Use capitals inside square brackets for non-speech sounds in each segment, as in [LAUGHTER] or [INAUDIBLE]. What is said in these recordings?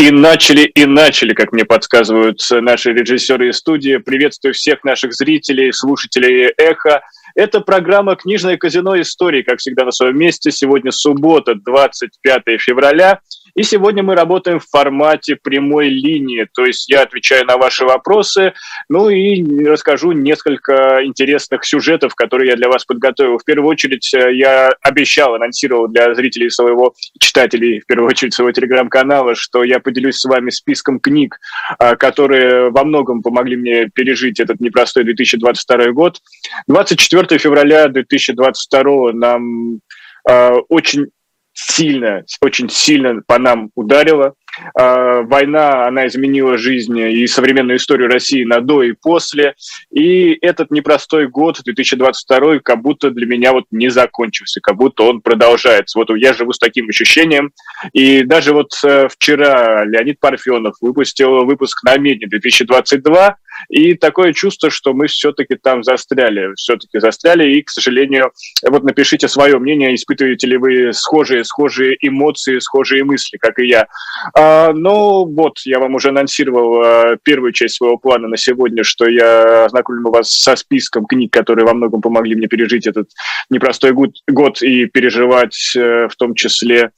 И начали, и начали, как мне подсказывают наши режиссеры из студии. Приветствую всех наших зрителей, слушателей «Эхо». Это программа «Книжное казино истории», как всегда на своем месте. Сегодня суббота, 25 февраля. И сегодня мы работаем в формате прямой линии, то есть я отвечаю на ваши вопросы, ну и расскажу несколько интересных сюжетов, которые я для вас подготовил. В первую очередь э, я обещал, анонсировал для зрителей своего, читателей, в первую очередь своего телеграм-канала, что я поделюсь с вами списком книг, э, которые во многом помогли мне пережить этот непростой 2022 год. 24 февраля 2022 нам э, очень сильно, очень сильно по нам ударила. Война, она изменила жизнь и современную историю России на до и после. И этот непростой год, 2022, как будто для меня вот не закончился, как будто он продолжается. Вот я живу с таким ощущением. И даже вот э, вчера Леонид Парфенов выпустил выпуск на Медне 2022, и такое чувство, что мы все-таки там застряли, все-таки застряли, и, к сожалению, вот напишите свое мнение, испытываете ли вы схожие, схожие эмоции, схожие мысли, как и я. А, ну вот, я вам уже анонсировал а, первую часть своего плана на сегодня, что я ознакомлю вас со списком книг, которые во многом помогли мне пережить этот непростой год, год и переживать э, в том числе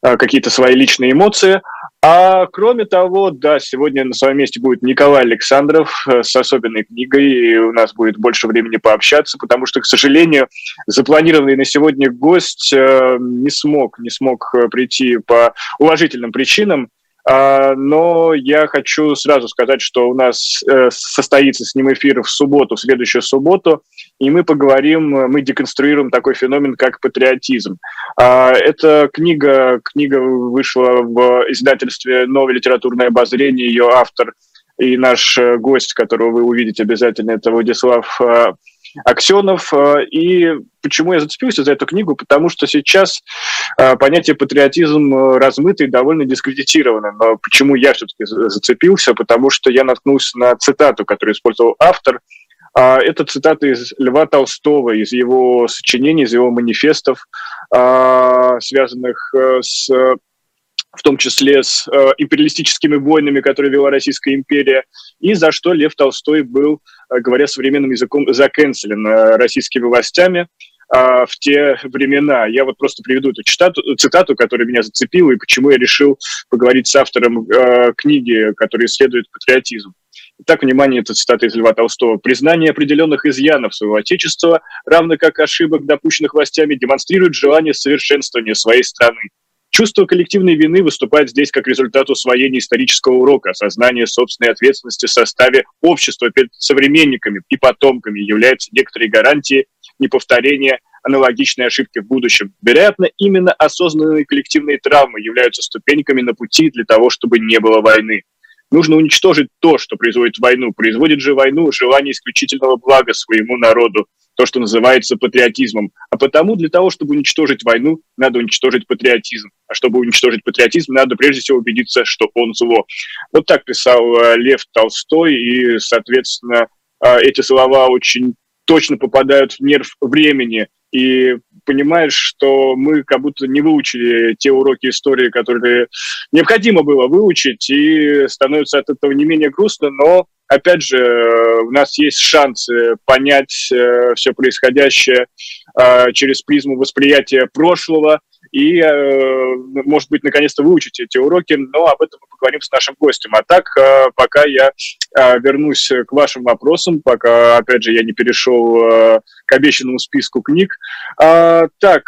а, какие-то свои личные эмоции. А кроме того, да, сегодня на своем месте будет Николай Александров э, с особенной книгой, и у нас будет больше времени пообщаться, потому что, к сожалению, запланированный на сегодня гость э, не смог, не смог э, прийти по уважительным причинам. А, но я хочу сразу сказать, что у нас э, состоится с ним эфир в субботу, в следующую субботу, и мы поговорим, мы деконструируем такой феномен, как патриотизм. А, эта книга, книга вышла в издательстве «Новое литературное обозрение», ее автор и наш э, гость, которого вы увидите обязательно, это Владислав э, Аксенов. Э, и почему я зацепился за эту книгу? Потому что сейчас э, понятие патриотизм э, размыто и довольно дискредитировано. Но почему я все-таки зацепился? Потому что я наткнулся на цитату, которую использовал автор. А, это цитата из Льва Толстого, из его сочинений, из его манифестов, а, связанных с в том числе с э, империалистическими войнами, которые вела Российская империя, и за что Лев Толстой был, э, говоря современным языком, заканцелен э, российскими властями э, в те времена. Я вот просто приведу эту цитату, цитату, которая меня зацепила, и почему я решил поговорить с автором э, книги, которая исследует патриотизм. Итак, внимание, это цитата из Льва Толстого. «Признание определенных изъянов своего Отечества, равно как ошибок, допущенных властями, демонстрирует желание совершенствования своей страны. Чувство коллективной вины выступает здесь как результат усвоения исторического урока, осознание собственной ответственности в составе общества перед современниками и потомками является некоторой гарантией неповторения аналогичной ошибки в будущем. Вероятно, именно осознанные коллективные травмы являются ступеньками на пути для того, чтобы не было войны. Нужно уничтожить то, что производит войну. Производит же войну желание исключительного блага своему народу, то, что называется патриотизмом. А потому для того, чтобы уничтожить войну, надо уничтожить патриотизм. А чтобы уничтожить патриотизм, надо прежде всего убедиться, что он зло. Вот так писал э, Лев Толстой, и, соответственно, э, эти слова очень точно попадают в нерв времени. И понимаешь, что мы как будто не выучили те уроки истории, которые необходимо было выучить, и становится от этого не менее грустно, но опять же, э, у нас есть шансы понять э, все происходящее э, через призму восприятия прошлого и, э, может быть, наконец-то выучить эти уроки, но об этом мы поговорим с нашим гостем. А так, э, пока я э, вернусь к вашим вопросам, пока, опять же, я не перешел к обещанному списку книг. А, так,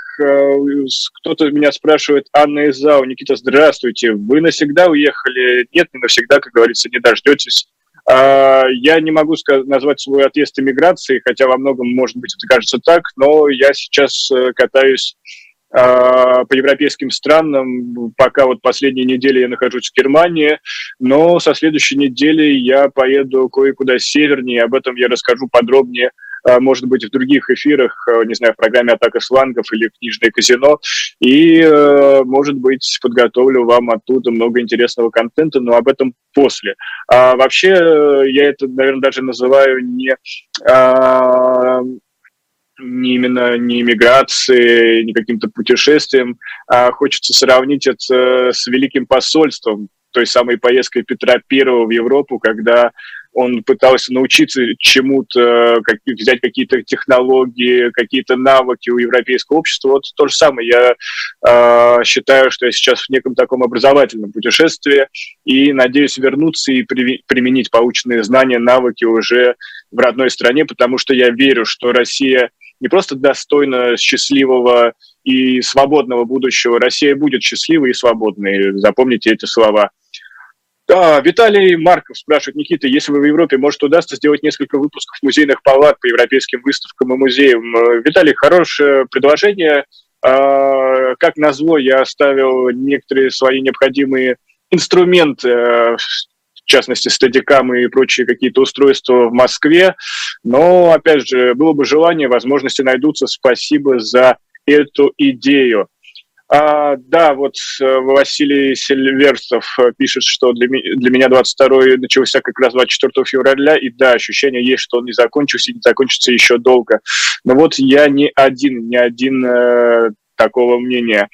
кто-то меня спрашивает, Анна Изау, Никита, здравствуйте, вы навсегда уехали? Нет, не навсегда, как говорится, не дождетесь. А, я не могу назвать свой отъезд эмиграции, хотя во многом, может быть, это кажется так, но я сейчас катаюсь по европейским странам. Пока вот последние недели я нахожусь в Германии, но со следующей недели я поеду кое-куда севернее, об этом я расскажу подробнее а, может быть, в других эфирах, а, не знаю, в программе «Атака слангов» или «Книжное казино», и, а, может быть, подготовлю вам оттуда много интересного контента, но об этом после. А вообще, я это, наверное, даже называю не не именно не иммиграцией, не каким-то путешествием, а хочется сравнить это с великим посольством, той самой поездкой Петра Первого в Европу, когда он пытался научиться чему-то, как, взять какие-то технологии, какие-то навыки у европейского общества. Вот то же самое. Я э, считаю, что я сейчас в неком таком образовательном путешествии и надеюсь вернуться и при, применить полученные знания, навыки уже в родной стране, потому что я верю, что Россия не просто достойна счастливого и свободного будущего. Россия будет счастливой и свободной. Запомните эти слова. Да, Виталий Марков спрашивает, Никита, если вы в Европе, может, удастся сделать несколько выпусков музейных палат по европейским выставкам и музеям? Виталий, хорошее предложение. А, как назло, я оставил некоторые свои необходимые инструменты, э, в частности, стадикамы и прочие какие-то устройства в Москве. Но, опять же, было бы желание, возможности найдутся. Спасибо за эту идею. А, да, вот э, Василий Сильверстов э, пишет, что для, для меня 22-й начался как раз 24 февраля, и да, ощущение есть, что он не закончился и не закончится еще долго. Но вот я не один, не один э, такого мнения.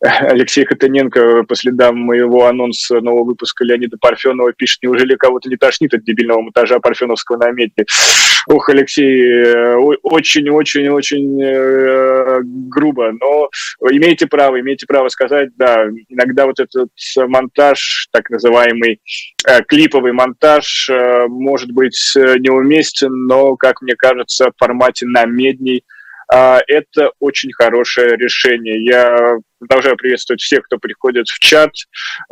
Алексей Хотыненко по следам моего анонса нового выпуска Леонида Парфенова пишет, неужели кого-то не тошнит от дебильного монтажа Парфеновского на медне? Ох, Алексей, очень-очень-очень э, грубо, но имеете право, имеете право сказать, да, иногда вот этот монтаж, так называемый э, клиповый монтаж, э, может быть неуместен, но, как мне кажется, в формате на медней а, это очень хорошее решение. Я продолжаю приветствовать всех, кто приходит в чат.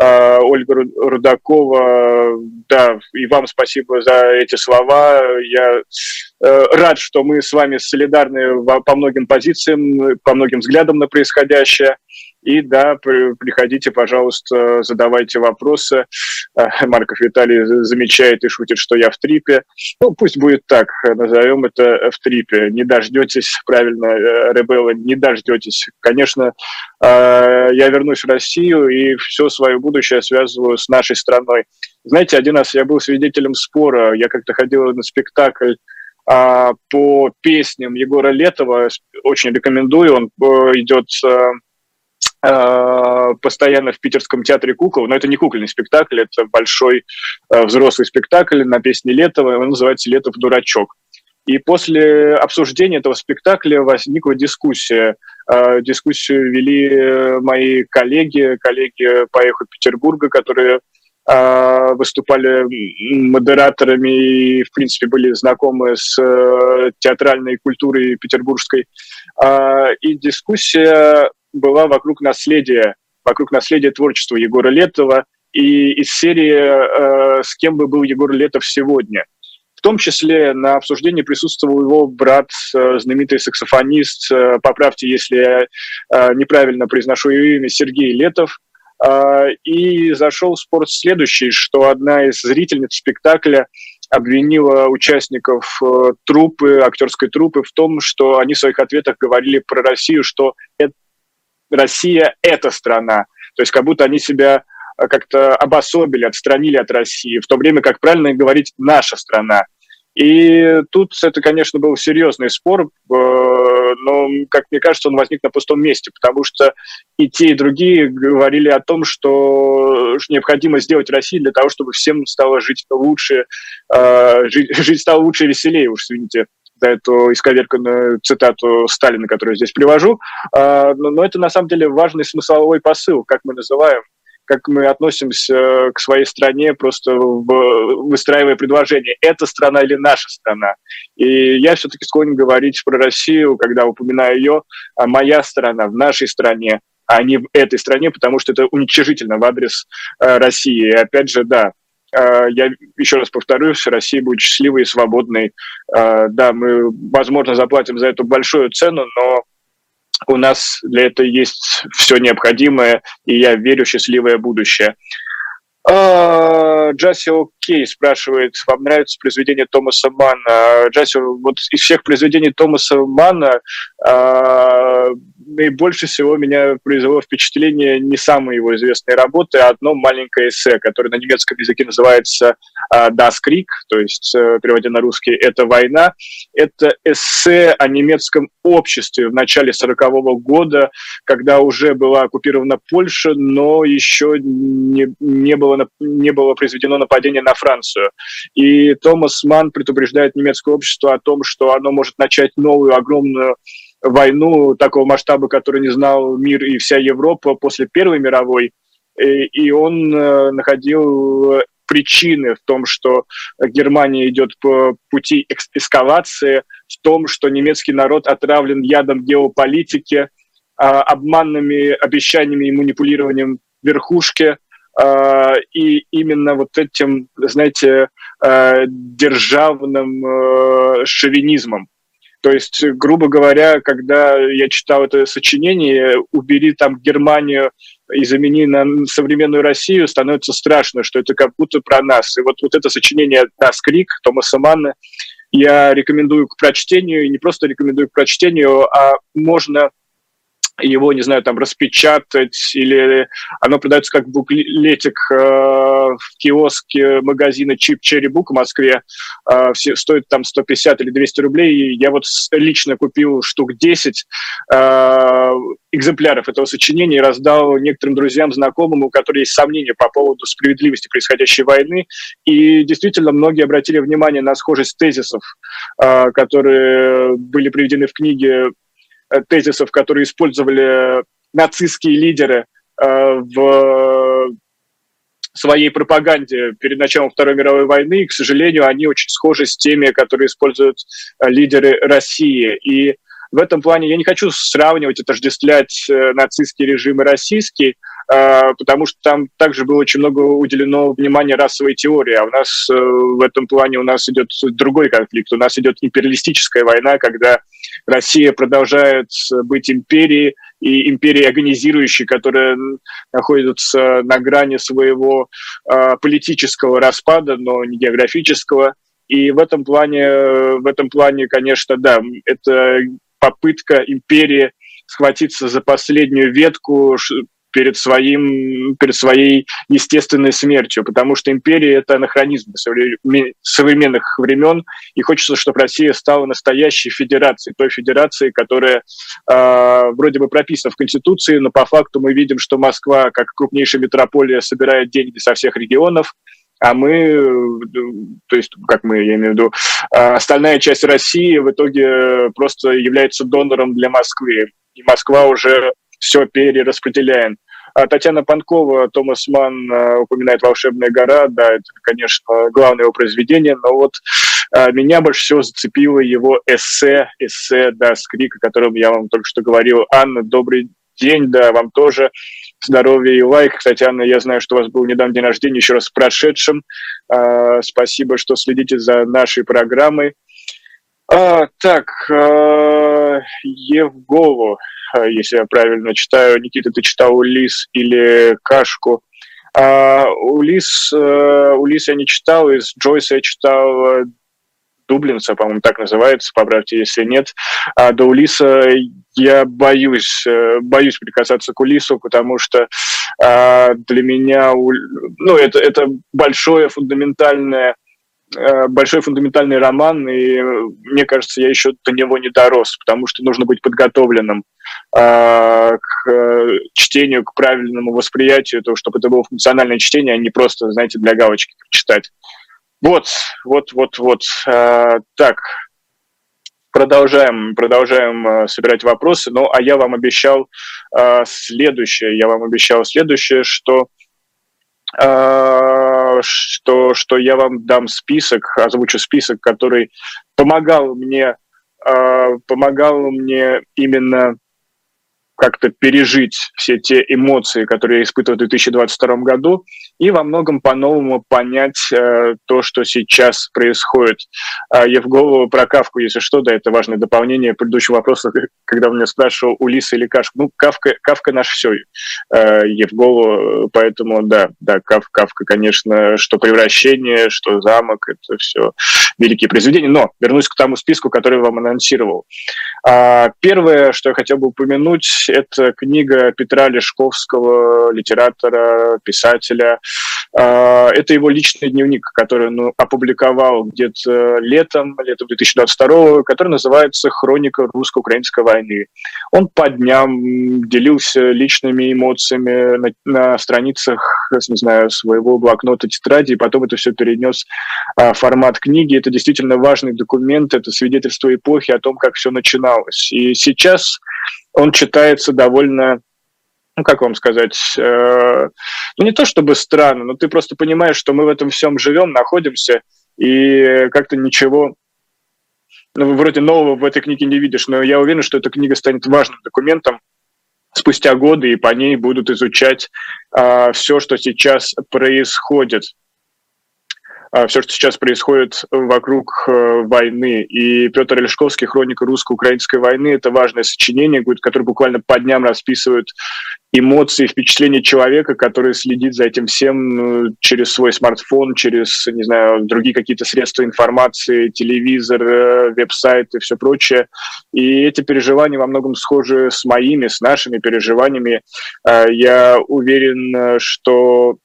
А, Ольга Рудакова, да, и вам спасибо за эти слова. Я э, рад, что мы с вами солидарны по многим позициям, по многим взглядам на происходящее. И да, приходите, пожалуйста, задавайте вопросы. А, Марков Виталий замечает и шутит, что я в трипе. Ну, пусть будет так, назовем это в трипе. Не дождетесь, правильно, э, Ребелла, не дождетесь. Конечно, я вернусь в Россию и все свое будущее связываю с нашей страной. Знаете, один раз я был свидетелем спора. Я как-то ходил на спектакль а, по песням Егора Летова. Очень рекомендую. Он э, идет Э, постоянно в Питерском театре кукол, но это не кукольный спектакль, это большой э, взрослый спектакль на песне Летова, он называется «Летов дурачок». И после обсуждения этого спектакля возникла дискуссия. Э, дискуссию вели мои коллеги, коллеги по эху Петербурга, которые выступали модераторами и, в принципе, были знакомы с театральной культурой петербургской. И дискуссия была вокруг наследия, вокруг наследия творчества Егора Летова и из серии э, «С кем бы был Егор Летов сегодня?». В том числе на обсуждении присутствовал его брат, э, знаменитый саксофонист, э, поправьте, если я неправильно произношу его имя, Сергей Летов. И зашел в спор следующий, что одна из зрительниц спектакля обвинила участников трупы, актерской трупы в том, что они в своих ответах говорили про Россию, что это Россия – это страна. То есть как будто они себя э, как-то обособили, отстранили от России, в то время как правильно говорить «наша страна». И тут это, конечно, был серьезный спор, э, но, как мне кажется, он возник на пустом месте, потому что и те, и другие говорили о том, что необходимо сделать Россию для того, чтобы всем стало жить лучше, э, жить, [LAUGHS] жить стало лучше и веселее, уж извините эту исковерканную цитату Сталина, которую я здесь привожу. А, но это на самом деле важный смысловой посыл, как мы называем как мы относимся к своей стране, просто выстраивая предложение, это страна или наша страна. И я все-таки склонен говорить про Россию, когда упоминаю ее, а моя страна в нашей стране, а не в этой стране, потому что это уничижительно в адрес э, России. И опять же, да, Э, я еще раз повторюсь, Россия будет счастливой и свободной. Э, да, мы, возможно, заплатим за это большую цену, но у нас для этого есть все необходимое, и я верю в счастливое будущее. А, Джаси Окей спрашивает, вам нравится произведение Томаса Манна? Джаси, вот из всех произведений Томаса Манна а, наибольше всего меня произвело впечатление не самые его известные работы, а одно маленькое эссе, которое на немецком языке называется Das Krieg, то есть, э, переводя на русский, «Это война». Это эссе о немецком обществе в начале 40-го года, когда уже была оккупирована Польша, но еще не, не было было, не было произведено нападение на Францию. И Томас Ман предупреждает немецкое общество о том, что оно может начать новую огромную войну такого масштаба, который не знал мир и вся Европа после Первой мировой. И он находил причины в том, что Германия идет по пути эскалации, в том, что немецкий народ отравлен ядом геополитики, а, обманными обещаниями и манипулированием верхушки, и именно вот этим, знаете, а, державным шовинизмом. То есть, грубо говоря, когда я читал это сочинение, убери там Германию и замени на современную Россию, становится страшно, что это как будто про нас. И вот, вот это сочинение «Нас крик» Томаса Манна я рекомендую к прочтению, и не просто рекомендую к прочтению, а можно его, не знаю, там распечатать, или оно продается как буклетик э, в киоске магазина Cherry Book в Москве, э, все, стоит там 150 или 200 рублей, и я вот лично купил штук 10 э, экземпляров этого сочинения и раздал некоторым друзьям, знакомым, у которых есть сомнения по поводу справедливости происходящей войны, и действительно многие обратили внимание на схожесть тезисов, э, которые были приведены в книге тезисов, которые использовали нацистские лидеры э, в своей пропаганде перед началом Второй мировой войны, и, к сожалению, они очень схожи с теми, которые используют э, лидеры России. И в этом плане я не хочу сравнивать, отождествлять нацистский режим и российский, потому что там также было очень много уделено внимания расовой теории, а у нас в этом плане у нас идет другой конфликт, у нас идет империалистическая война, когда Россия продолжает быть империей, и империей агонизирующей, которая находится на грани своего э, политического распада, но не географического. И в этом плане, в этом плане, конечно, да, это попытка империи схватиться за последнюю ветку, перед, своим, перед своей естественной смертью, потому что империя — это анахронизм современных времен, и хочется, чтобы Россия стала настоящей федерацией, той федерацией, которая э, вроде бы прописана в Конституции, но по факту мы видим, что Москва, как крупнейшая метрополия, собирает деньги со всех регионов, а мы, то есть, как мы, я имею в виду, остальная часть России в итоге просто является донором для Москвы. И Москва уже все перераспределяем. А Татьяна Панкова, Томас Ман э, упоминает «Волшебная гора», да, это, конечно, главное его произведение, но вот э, меня больше всего зацепило его эссе, эссе, да, с о котором я вам только что говорил. Анна, добрый день, да, вам тоже здоровья и лайк. Кстати, Анна, я знаю, что у вас был недавно день рождения, еще раз с прошедшим. Э, спасибо, что следите за нашей программой. А, так, Евголу. Э, если я правильно читаю. Никита, ты читал Улис или Кашку? А, Улис, э, Улис я не читал, из Джойса я читал э, Дублинца, по-моему, так называется, поправьте, если нет. А до Улиса я боюсь, боюсь прикасаться к Улису, потому что а, для меня, ну, это, это большое фундаментальное Э, большой фундаментальный роман, и мне кажется, я еще до него не дорос, потому что нужно быть подготовленным э, к чтению, к правильному восприятию, то, чтобы это было функциональное чтение, а не просто, знаете, для галочки читать. Вот, вот, вот, вот. Э, так, продолжаем, продолжаем э, собирать вопросы. Ну, а я вам обещал э, следующее. Я вам обещал следующее, что Э, что, что я вам дам список, озвучу список, который помогал мне, э, помогал мне именно как-то пережить все те эмоции, которые я испытывал в 2022 году, и во многом по-новому понять э, то, что сейчас происходит. Э, я в голову про Кавку, если что, да, это важное дополнение предыдущего вопроса, [LAUGHS] когда он меня спрашивал, Улиса или Кашка. Ну, Кавка, Кавка наш все, э, Евголу, поэтому, да, да, Кав, Кавка, конечно, что «Превращение», что «Замок», это все великие произведения. Но вернусь к тому списку, который я вам анонсировал. Э, первое, что я хотел бы упомянуть, это книга Петра Лешковского, литератора, писателя, А, это его личный дневник, который он опубликовал где-то летом, летом 2022, который называется «Хроника русско-украинской войны». Он по дням делился личными эмоциями на, на страницах, не знаю, своего блокнота, тетради, и потом это все перенес в формат книги. Это действительно важный документ, это свидетельство эпохи о том, как все начиналось. И сейчас он читается довольно ну, как вам сказать, э, ну, не то чтобы странно, но ты просто понимаешь, что мы в этом всем живем, находимся, и как-то ничего, ну, вроде нового в этой книге не видишь, но я уверен, что эта книга станет важным документом спустя годы, и по ней будут изучать э, все, что сейчас происходит. А, все, что сейчас происходит вокруг э, войны. И Петр Олешковский «Хроника русско-украинской войны» — это важное сочинение, которое буквально по дням расписывает эмоции, впечатления человека, который следит за этим всем ну, через свой смартфон, через, не знаю, другие какие-то средства информации, телевизор, э, веб-сайт и все прочее. И эти переживания во многом схожи с моими, с нашими переживаниями. А, я уверен, что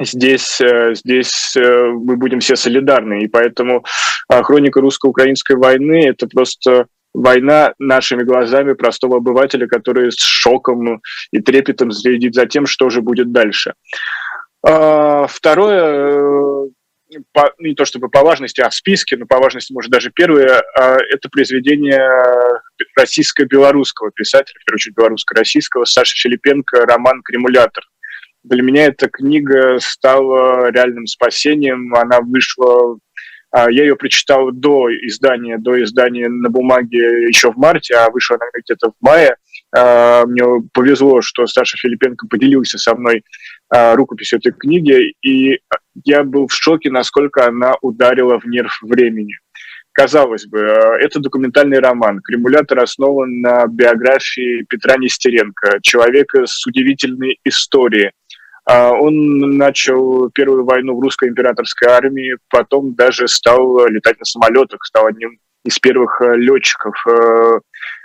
здесь, э, здесь э, мы будем все солидарны. И поэтому а, хроника русско-украинской войны – это просто война нашими глазами простого обывателя, который с шоком и трепетом следит за тем, что же будет дальше. А, второе, э, по, не то чтобы по важности, а в списке, но по важности, может, даже первое, а, это произведение российско-белорусского писателя, в первую очередь белорусско-российского, Саши Филипенко, роман «Кремулятор» для меня эта книга стала реальным спасением. Она вышла а, я ее прочитал до издания, до издания на бумаге еще в марте, а вышла она где-то в мае. А, мне повезло, что Саша Филипенко поделился со мной а, рукописью этой книги, и я был в шоке, насколько она ударила в нерв времени. Казалось бы, это документальный роман. «Кремулятор» основан на биографии Петра Нестеренко, человека с удивительной историей – он начал первую войну в русской императорской армии, потом даже стал летать на самолетах, стал одним из первых э, летчиков э,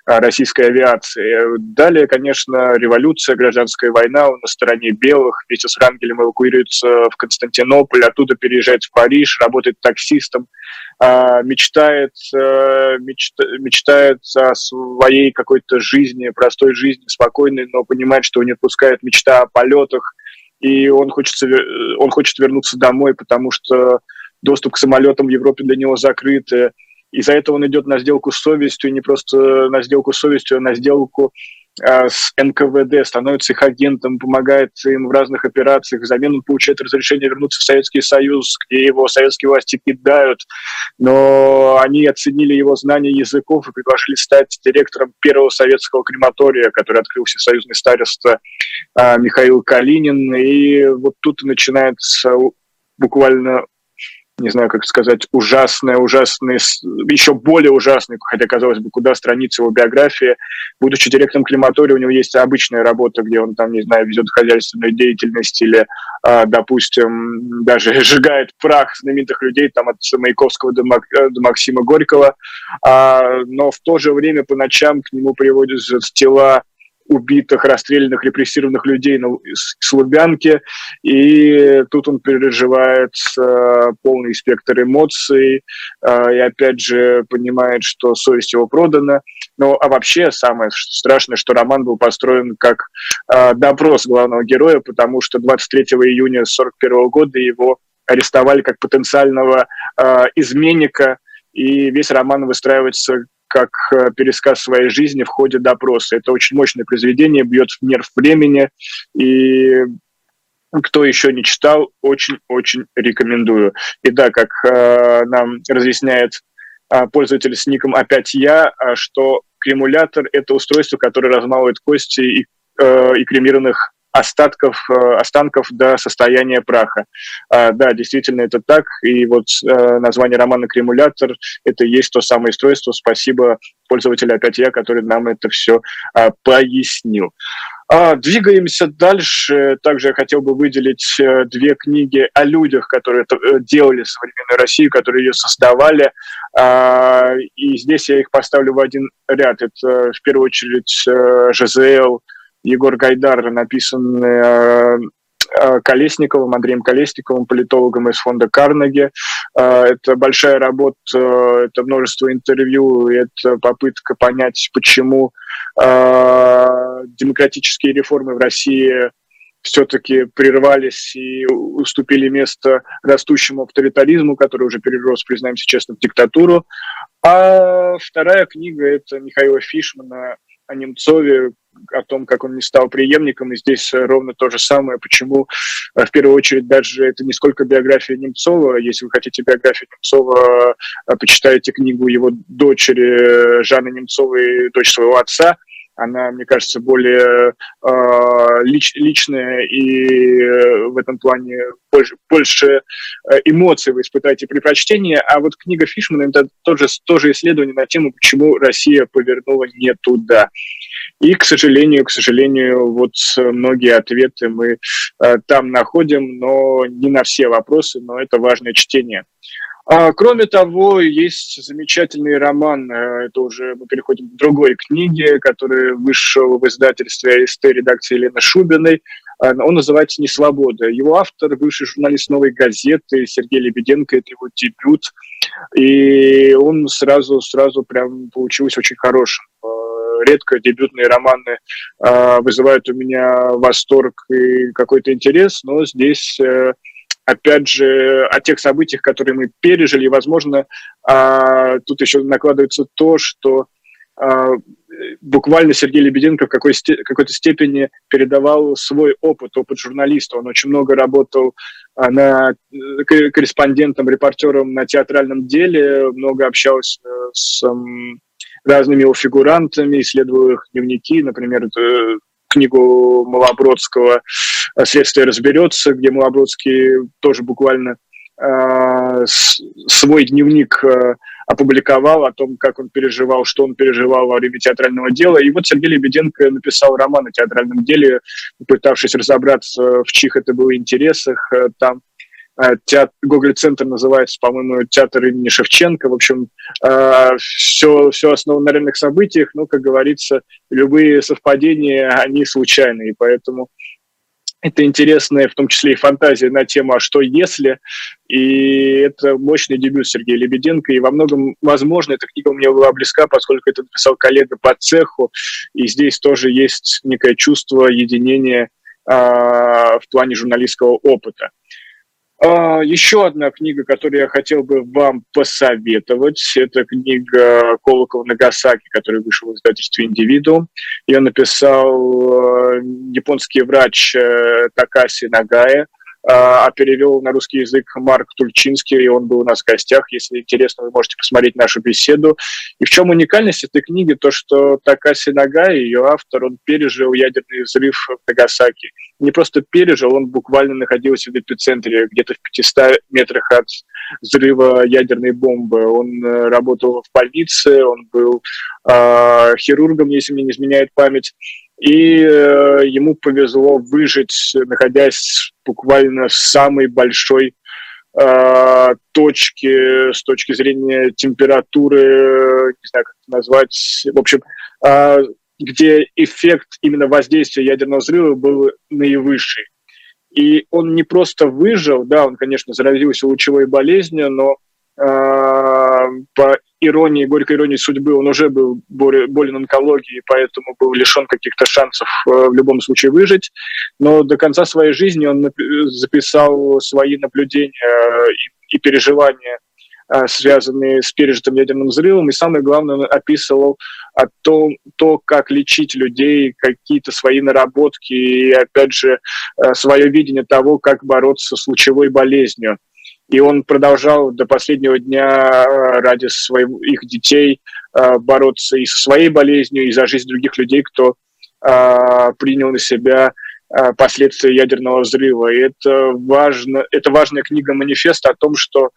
российской авиации. Далее, конечно, революция, гражданская война, он на стороне белых, вместе с Рангелем эвакуируется в Константинополь, оттуда переезжает в Париж, работает таксистом, а, мечтает, э, мечтает о своей какой-то жизни, простой жизни, спокойной, но понимает, что не отпускает мечта о полетах, и он, хочется, он хочет вернуться домой, потому что доступ к самолетам в Европе для него закрыт. Из-за этого он идет на сделку с совестью, и не просто на сделку с совестью, а на сделку с НКВД, становится их агентом, помогает им в разных операциях. Взамен он получает разрешение вернуться в Советский Союз, где его советские власти кидают. Но они оценили его знания языков и предложили стать директором первого советского крематория, который открылся в союзной старости а, Михаил Калинин. И вот тут начинается буквально не знаю, как сказать, ужасная, ужасная, еще более ужасная, хотя, казалось бы, куда страница его биографии. Будучи директором климатория, у него есть обычная работа, где он там, не знаю, ведет хозяйственную деятельность или, а, допустим, даже [LAUGHS] сжигает прах знаменитых людей там от Маяковского до, Мак, э, до Максима Горького. А, но в то же время по ночам к нему приводят тела убитых, расстрелянных, репрессированных людей на Слубянке. И тут он переживает э, полный спектр эмоций э, и опять же понимает, что совесть его продана. Ну, а вообще самое страшное, что роман был построен как э, допрос главного героя, потому что 23 июня 1941 года его арестовали как потенциального э, изменника, и весь роман выстраивается как э, пересказ своей жизни в ходе допроса. Это очень мощное произведение, бьет в нерв времени, и кто еще не читал, очень-очень рекомендую. И да, как э, нам разъясняет э, пользователь с ником «Опять я», э, что кремулятор – это устройство, которое размалывает кости и, э, и кремированных остатков, э, останков до состояния праха. А, да, действительно это так. И вот э, название романа «Кремулятор» — это и есть то самое устройство. Спасибо пользователю опять я, который нам это все а, пояснил. А, двигаемся дальше. Также я хотел бы выделить э, две книги о людях, которые делали современную Россию, которые ее создавали. И здесь я их поставлю в один ряд. Это в первую очередь ЖЗЛ, Егор Гайдар написан э, Колесниковым, Андреем Колесниковым, политологом из фонда Карнеги. Это большая работа, это множество интервью, это попытка понять, почему демократические реформы в России все-таки прервались и уступили место растущему авторитаризму, который уже перерос, признаемся честно, в диктатуру. А вторая книга – это Михаила Фишмана о Немцове, о том, как он не стал преемником, и здесь ровно то же самое, почему э, в первую очередь даже это не сколько биография Немцова, если вы хотите биографию Немцова, э, почитайте книгу его дочери Жанны Немцовой, дочь своего отца – она, мне кажется, более э, лич, личная и э, в этом плане больше, больше э, эмоций вы испытаете при прочтении. А вот книга Фишмана – это тоже, тоже исследование на тему, почему Россия повернула не туда. И, к сожалению, к сожалению, вот многие ответы мы э, там находим, но не на все вопросы, но это важное чтение. А, кроме того, есть замечательный роман, э, это уже мы переходим к другой книге, который вышел в издательстве АСТ редакции Елены Шубиной. Он называется «Несвобода». Его автор – бывший журналист «Новой газеты» Сергей Лебеденко, это его дебют. И он сразу, сразу прям получился очень хорошим. А, редко дебютные романы вызывают у меня восторг и какой-то интерес, но здесь э, опять же, о тех событиях, которые мы пережили. Возможно, а, тут еще накладывается то, что а, буквально Сергей Лебеденко в какой какой-то степени передавал свой опыт, опыт журналиста. Он очень много работал а, на, корреспондентом, репортером на театральном деле, много общался с разными его фигурантами, исследовал их дневники, например, книгу Малобродского «Следствие разберется», где Малобродский тоже буквально э, свой дневник э, опубликовал о том, как он переживал, что он переживал во время театрального дела. И вот Сергей Лебеденко написал роман о театральном деле, пытавшись разобраться, в чьих это было интересах. Э, там Э, театр, Гоголь-центр называется, по-моему, театр имени Шевченко. В общем, все, э, все основано на реальных событиях, но, как говорится, любые совпадения, они случайные, поэтому это интересная, в том числе и фантазия на тему «А что если?». И это мощный дебют Сергея Лебеденко. И во многом, возможно, эта книга мне была близка, поскольку это написал коллега по цеху. И здесь тоже есть некое чувство единения э, в плане журналистского опыта. А, еще одна книга, которую я хотел бы вам посоветовать, это книга Колокова Нагасаки, которая вышла в издательстве «Индивидуум». Ее написал э, японский врач э, Такаси Нагая – а, а перевел на русский язык Марк Тульчинский, и он был у нас в гостях. Если интересно, вы можете посмотреть нашу беседу. И в чем уникальность этой книги? То, что Такаси Нагай, ее автор, он пережил ядерный взрыв в Нагасаки. Не просто пережил, он буквально находился в эпицентре, где-то в 500 метрах от взрыва ядерной бомбы. Он э, работал в больнице, он был э, хирургом, если мне не изменяет память и э, ему повезло выжить, находясь буквально в самой большой э, точке с точки зрения температуры, не знаю, как это назвать, в общем, э, где эффект именно воздействия ядерного взрыва был наивысший. И он не просто выжил, да, он, конечно, заразился лучевой болезнью, но э, по иронии, горькой иронии судьбы, он уже был болен онкологией, поэтому был лишен каких-то шансов э, в любом случае выжить. Но до конца своей жизни он записал свои наблюдения э, и, переживания, э, связанные с пережитым ядерным взрывом, и самое главное, описывал о том, то, как лечить людей, какие-то свои наработки и, опять же, свое видение того, как бороться с лучевой болезнью. И он продолжал до последнего дня э, ради своих их детей э, бороться и со своей болезнью, и за жизнь других людей, кто э, принял на себя последствия ядерного взрыва. И это, важно, это важная книга-манифест о том, что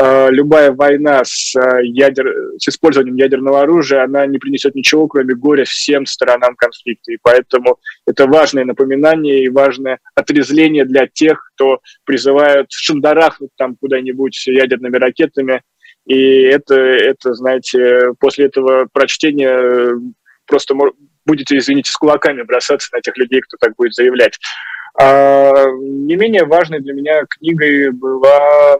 э, любая война с, э, ядер, с использованием ядерного оружия, она не принесет ничего, кроме горя всем сторонам конфликта. И поэтому это важное напоминание и важное отрезвление для тех, кто призывают шандарахнуть там куда-нибудь ядерными ракетами. И это, это, знаете, после этого прочтения просто будете, извините, с кулаками бросаться на тех людей, кто так будет заявлять. А, не менее важной для меня книгой была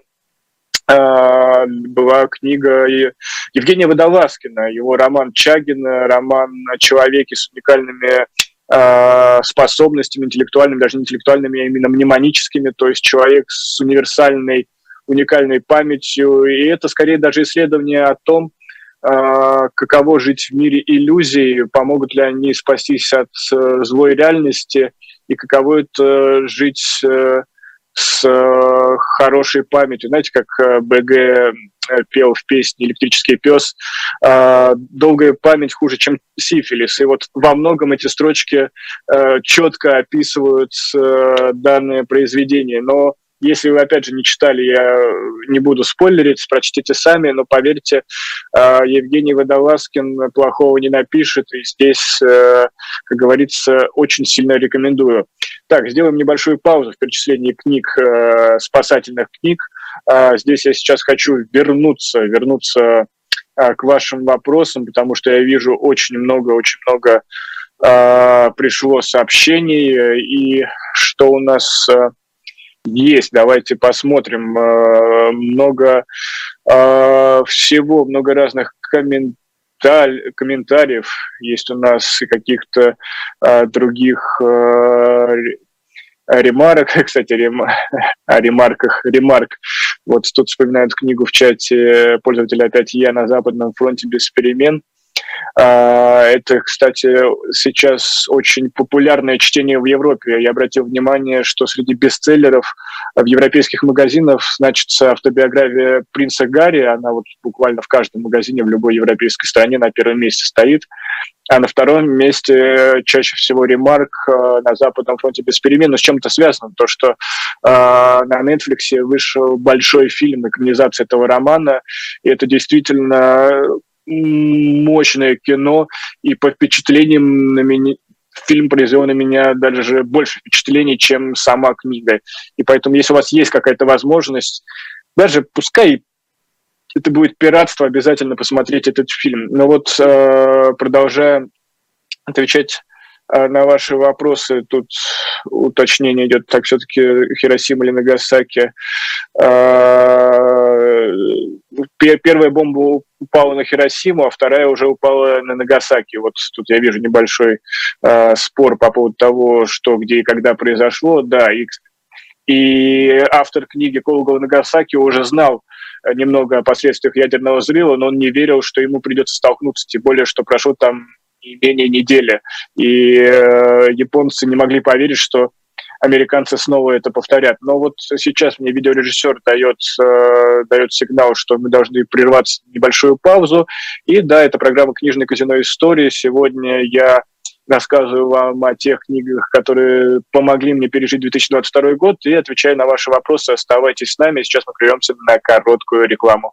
а, была книга Евгения Водолазкина, его роман Чагин, роман о человеке с уникальными а, способностями интеллектуальными, даже не интеллектуальными, а именно мнемоническими, то есть человек с универсальной, уникальной памятью. И это скорее даже исследование о том, каково жить в мире иллюзий, помогут ли они спастись от э, злой реальности, и каково это жить э, с э, хорошей памятью. Знаете, как БГ пел в песне «Электрический пес», э, долгая память хуже, чем сифилис. И вот во многом эти строчки четко описывают данное произведение. Но если вы, опять же, не читали, я не буду спойлерить, прочтите сами, но поверьте, а, Евгений Водолазкин плохого не напишет, и здесь, э, как говорится, очень сильно рекомендую. Так, сделаем небольшую паузу в перечислении книг, э, спасательных книг. Здесь я сейчас хочу вернуться, вернуться к вашим вопросам, потому что я вижу очень много, очень много пришло сообщений, и что у нас есть, давайте посмотрим. Э, много э, всего, много разных комментариев комментариев есть у нас и каких-то э, других ремарок, [LAUGHS] кстати, рем... о ремарках, ремарк. Вот тут вспоминают книгу в чате пользователя опять «Я на Западном фронте без перемен». А, это, кстати, сейчас очень популярное чтение в Европе. Я обратил внимание, что среди бестселлеров в европейских магазинах значится автобиография принца Гарри. Она вот буквально в каждом магазине в любой европейской стране на первом месте стоит. А на втором месте чаще всего ремарк э, на Западном фронте без перемен. Но с чем это связано? То, что э, на Netflix вышел большой фильм, экранизация этого романа, и это действительно мощное кино, и по впечатлениям на меня, фильм произвел на меня даже больше впечатлений, чем сама книга. И поэтому, если у вас есть какая-то возможность, даже пускай это будет пиратство, обязательно посмотреть этот фильм. Но вот э, продолжая отвечать на ваши вопросы, тут уточнение идет, так все-таки Хиросима или Нагасаки. Э, первая бомба упала на Хиросиму, а вторая уже упала на Нагасаки. Вот тут я вижу небольшой э, спор по поводу того, что где и когда произошло. Да, и, и автор книги Колгова Нагасаки уже знал немного о последствиях ядерного взрыва, но он не верил, что ему придется столкнуться, тем более, что прошло там не менее недели. И э, японцы не могли поверить, что американцы снова это повторят. Но вот сейчас мне видеорежиссер дает, э, дает сигнал, что мы должны прерваться небольшую паузу. И да, это программа «Книжный казино истории». Сегодня я рассказываю вам о тех книгах, которые помогли мне пережить 2022 год, и отвечаю на ваши вопросы. Оставайтесь с нами. Сейчас мы прервемся на короткую рекламу.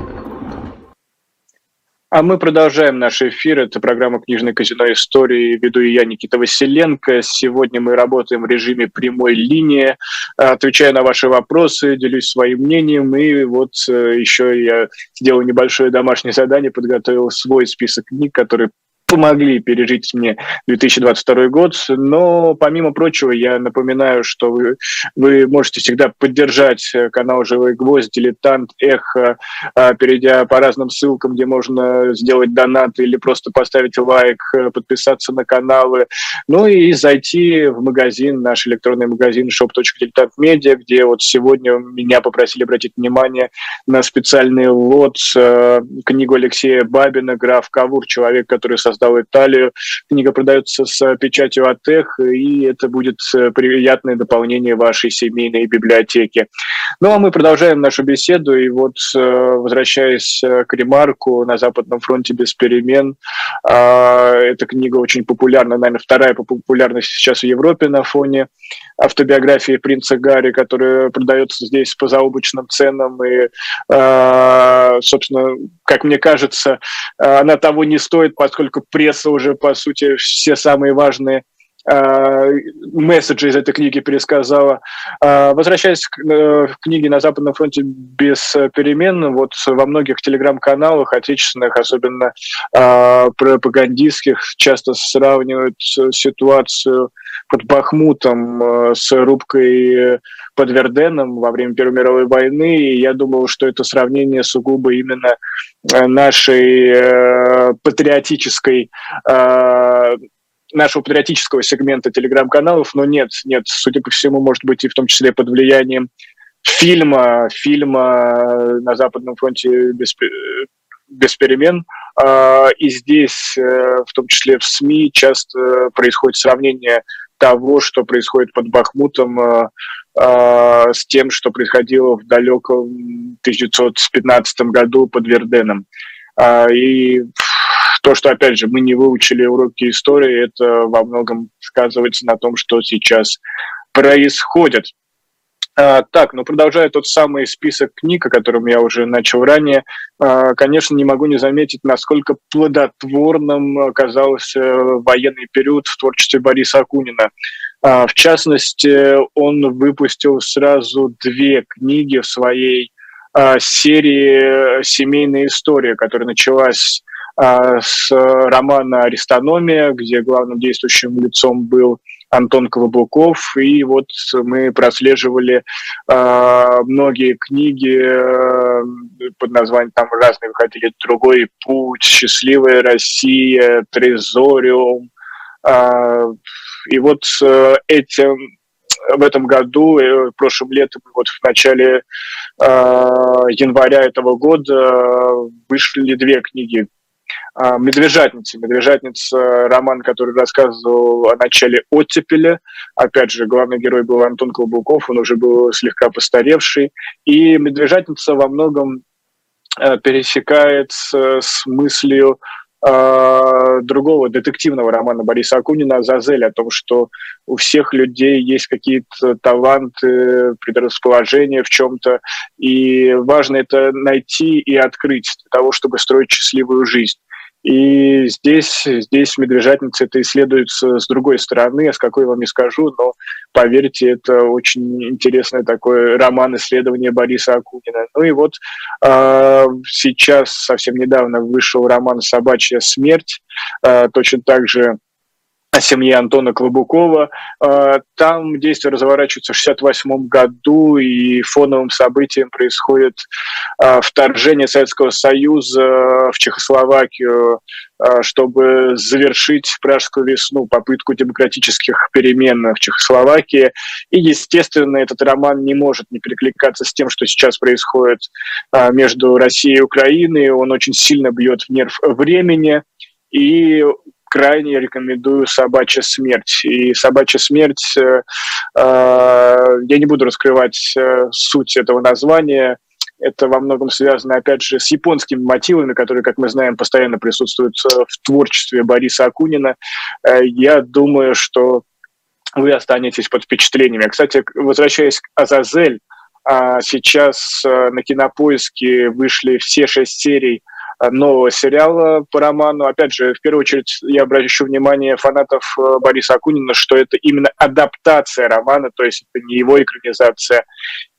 А мы продолжаем наш эфир. Это программа «Книжное казино истории». Веду я, Никита Василенко. Сегодня мы работаем в режиме прямой линии. Отвечаю на ваши вопросы, делюсь своим мнением. И вот э, еще я сделал небольшое домашнее задание, подготовил свой список книг, которые помогли пережить мне 2022 год. Но, помимо прочего, я напоминаю, что вы, вы можете всегда поддержать э, канал «Живой гвоздь», «Дилетант», «Эхо», а, перейдя по разным ссылкам, где можно сделать донат или просто поставить лайк, э, подписаться на каналы. Ну и зайти в магазин, наш электронный магазин shop.diletantmedia, где вот сегодня меня попросили обратить внимание на специальный лот, э, книгу Алексея Бабина «Граф Кавур», человек, который создал создал Италию. Книга продается с печатью Атех, и это будет э, приятное дополнение вашей семейной библиотеки. Ну а мы продолжаем нашу беседу, и вот э, возвращаясь э, к ремарку «На Западном фронте без перемен», а, эта книга очень популярна, наверное, вторая по популярности сейчас в Европе на фоне автобиографии принца Гарри, которая продается здесь по заоблачным ценам. И, э, собственно, как мне кажется, она того не стоит, поскольку пресса уже, по сути, все самые важные месседжи из этой книги пересказала. Возвращаясь к, э, книге «На Западном фронте без перемен», вот во многих телеграм-каналах отечественных, особенно пропагандистских, часто сравнивают ситуацию под Бахмутом э, с рубкой под Верденом во время Первой мировой войны. И я думал, что это сравнение сугубо именно э, нашей патриотической нашего патриотического сегмента телеграм-каналов, но нет, нет, судя по всему, может быть, и в том числе под влиянием фильма, фильма на Западном фронте без, без перемен. И здесь, в том числе в СМИ, часто происходит сравнение того, что происходит под Бахмутом, э, э, с тем, что происходило в далеком 1915 году под Верденом. А, и то, что, опять же, мы не выучили уроки истории, это во многом сказывается на том, что сейчас происходит. А, так, ну продолжая тот самый список книг, о котором я уже начал ранее, а, конечно, не могу не заметить, насколько плодотворным оказался военный период в творчестве Бориса Акунина. А, в частности, он выпустил сразу две книги в своей серии «Семейная история», которая началась с романа «Аристономия», где главным действующим лицом был Антон Колобуков, и вот мы прослеживали э, многие книги э, под названием, там разные выходили, «Другой путь», «Счастливая Россия», «Трезориум», э, и вот э, этим в этом году, э, прошлым летом, вот в начале э, января этого года вышли две книги а, «Медвежатница». «Медвежатница» — роман, который рассказывал о начале оттепели. Опять же, главный герой был Антон Колбуков, он уже был слегка постаревший. И «Медвежатница» во многом э, пересекается с мыслью э, другого детективного романа Бориса Акунина «Азазель» о том, что у всех людей есть какие-то таланты, предрасположения в чем-то, и важно это найти и открыть для того, чтобы строить счастливую жизнь. И здесь, здесь медвежатница это исследуется с другой стороны, а с какой вам не скажу, но поверьте, это очень интересный такой роман исследования Бориса Акунина. Ну и вот э, сейчас, совсем недавно, вышел роман «Собачья смерть», э, точно так же семье Антона Клобукова. А, там действие разворачивается в 1968 году, и фоновым событием происходит а, вторжение Советского Союза в Чехословакию, а, чтобы завершить Пражскую весну, попытку демократических перемен в Чехословакии. И, естественно, этот роман не может не перекликаться с тем, что сейчас происходит между Россией и Украиной. Он очень сильно бьет в нерв времени. И крайне рекомендую «Собачья смерть». И «Собачья смерть», э, э, я не буду раскрывать э, суть этого названия, это во многом связано, опять же, с японскими мотивами, которые, как мы знаем, постоянно присутствуют в творчестве Бориса Акунина. Я думаю, что вы останетесь под впечатлениями. Кстати, возвращаясь к «Азазель», а сейчас на Кинопоиске вышли все шесть серий нового сериала по роману. Опять же, в первую очередь я обращу внимание фанатов э, Бориса Акунина, что это именно адаптация романа, то есть это не его экранизация.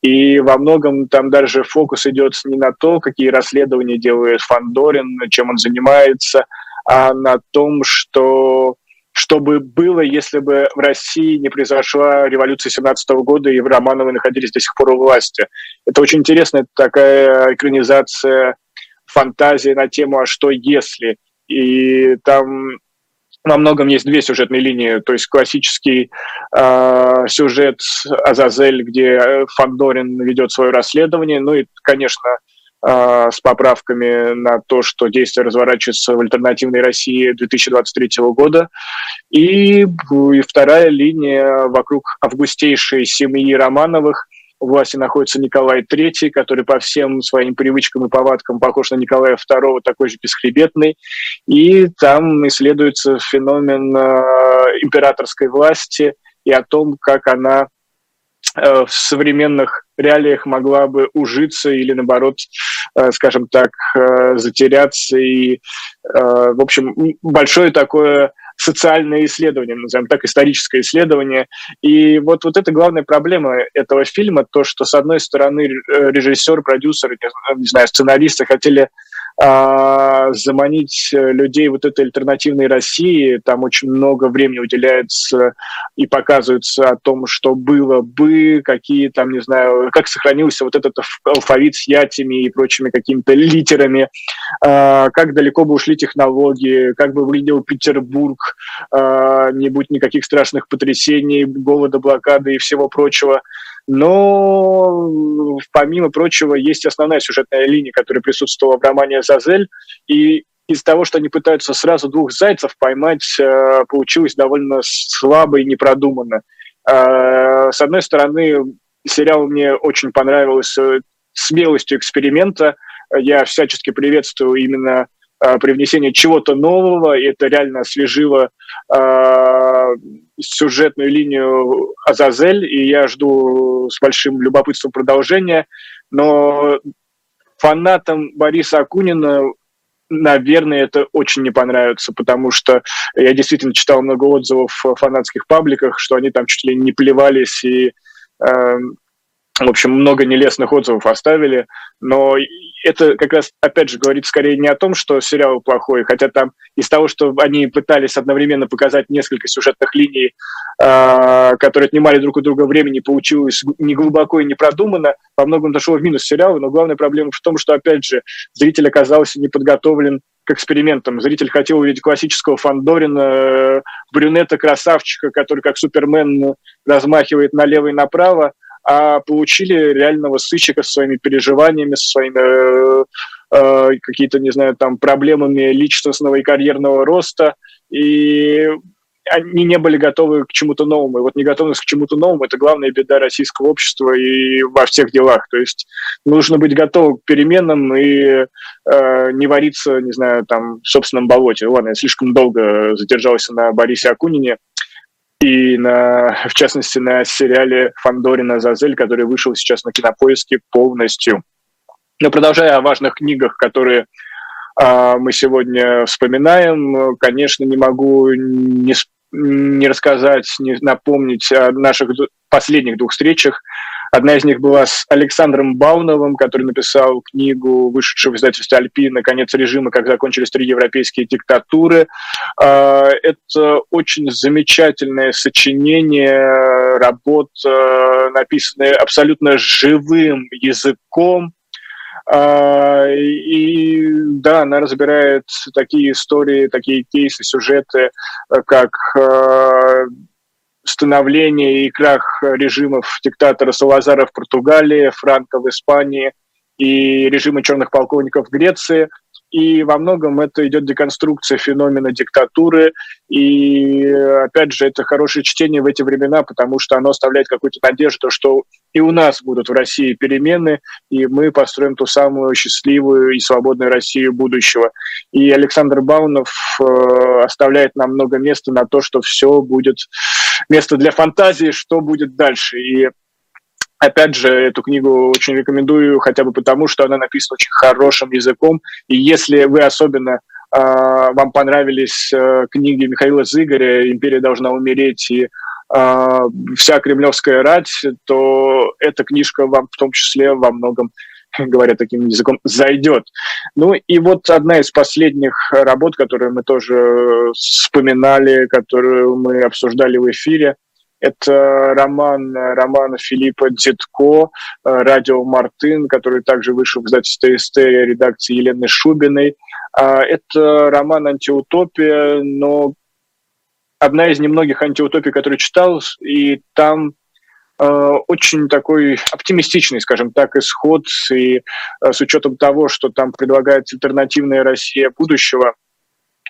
И во многом там даже фокус идет не на то, какие расследования делает Фандорин, чем он занимается, а на том, что что бы было, если бы в России не произошла революция 17 года и Романовы находились до сих пор у власти. Это очень интересная такая экранизация фантазии на тему «А что если?». И там во многом есть две сюжетные линии, то есть классический э, сюжет Азазель, где Фандорин ведет свое расследование, ну и, конечно, э, с поправками на то, что действие разворачивается в альтернативной России 2023 года. И, и вторая линия вокруг августейшей семьи Романовых, у власти находится Николай III, который по всем своим привычкам и повадкам похож на Николая II, такой же бесхребетный. И там исследуется феномен э, императорской власти и о том, как она э, в современных реалиях могла бы ужиться или, наоборот, э, скажем так, затеряться. И, в общем, большое такое социальное исследование, назовем так, историческое исследование. И вот, вот это главная проблема этого фильма, то, что, с одной стороны, режиссер, продюсер, не знаю, сценаристы хотели а, заманить людей вот этой альтернативной России. Там очень много времени уделяется и показывается о том, что было бы, какие там, не знаю, как сохранился вот этот алфавит с ятями и прочими какими-то литерами, а, как далеко бы ушли технологии, как бы выглядел Петербург, а, не будь никаких страшных потрясений, голода, блокады и всего прочего. Но, помимо прочего, есть основная сюжетная линия, которая присутствовала в романе «Зазель», и из того, что они пытаются сразу двух зайцев поймать, э, получилось довольно слабо и непродуманно. Э, с одной стороны, сериал мне очень понравился смелостью эксперимента. Я всячески приветствую именно привнесение чего-то нового. И это реально освежило сюжетную линию Азазель, и я жду с большим любопытством продолжения. Но фанатам Бориса Акунина наверное, это очень не понравится, потому что я действительно читал много отзывов в фанатских пабликах, что они там чуть ли не плевались и э, в общем, много нелестных отзывов оставили, но это как раз, опять же, говорит скорее не о том, что сериал плохой, хотя там из того, что они пытались одновременно показать несколько сюжетных линий, э, которые отнимали друг у друга времени, получилось не глубоко и не продуманно, во многом дошло в минус сериала, но главная проблема в том, что, опять же, зритель оказался не подготовлен к экспериментам. Зритель хотел увидеть классического Фандорина, э, брюнета-красавчика, который как Супермен размахивает налево и направо, а получили реального сыщика со своими переживаниями, со своими э, э, какие-то, не знаю, там проблемами личностного и карьерного роста, и они не были готовы к чему-то новому. И вот неготовность к чему-то новому – это главная беда российского общества и во всех делах. То есть нужно быть готовым к переменам и э, не вариться, не знаю, там, в собственном болоте. Ладно, я слишком долго задержался на Борисе Акунине и, на, в частности, на сериале Фандорина «Зазель», который вышел сейчас на Кинопоиске полностью. Но продолжая о важных книгах, которые э, мы сегодня вспоминаем, конечно, не могу не, не рассказать, не напомнить о наших последних двух встречах Одна из них была с Александром Бауновым, который написал книгу, вышедшую в издательстве «Альпина. Конец режима. Как закончились три европейские диктатуры». А, это очень замечательное сочинение, работа, написанная абсолютно живым языком, а, и да, она разбирает такие истории, такие кейсы, сюжеты, как а, становление и крах режимов диктатора Салазара в Португалии, Франка в Испании и режима черных полковников в Греции. И во многом это идет деконструкция феномена диктатуры. И, опять же, это хорошее чтение в эти времена, потому что оно оставляет какую-то надежду, что и у нас будут в России перемены, и мы построим ту самую счастливую и свободную Россию будущего. И Александр Баунов э, оставляет нам много места на то, что все будет место для фантазии, что будет дальше. И опять же, эту книгу очень рекомендую, хотя бы потому, что она написана очень хорошим языком. И если вы особенно э, вам понравились э, книги Михаила Зыгоря «Империя должна умереть» и э, «Вся кремлевская рать», то эта книжка вам в том числе во многом [LAUGHS] говоря таким языком, зайдет. Ну и вот одна из последних работ, которую мы тоже вспоминали, которую мы обсуждали в эфире, это роман, роман Филиппа Дзитко «Радио Мартын», который также вышел в издательстве СТ редакции Елены Шубиной. А, это роман «Антиутопия», но одна из немногих антиутопий, которые читал, и там э, очень такой оптимистичный, скажем так, исход, и э, с учетом того, что там предлагается альтернативная Россия будущего,